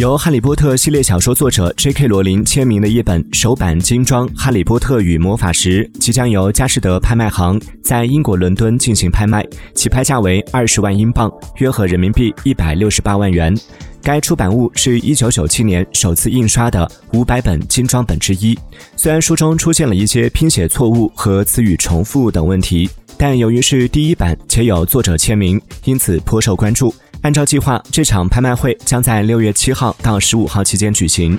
由《哈利波特》系列小说作者 J.K. 罗琳签名的一本首版精装《哈利波特与魔法石》即将由佳士得拍卖行在英国伦敦进行拍卖，起拍价为二十万英镑，约合人民币一百六十八万元。该出版物是一九九七年首次印刷的五百本精装本之一。虽然书中出现了一些拼写错误和词语重复等问题，但由于是第一版且有作者签名，因此颇受关注。按照计划，这场拍卖会将在六月七号到十五号期间举行。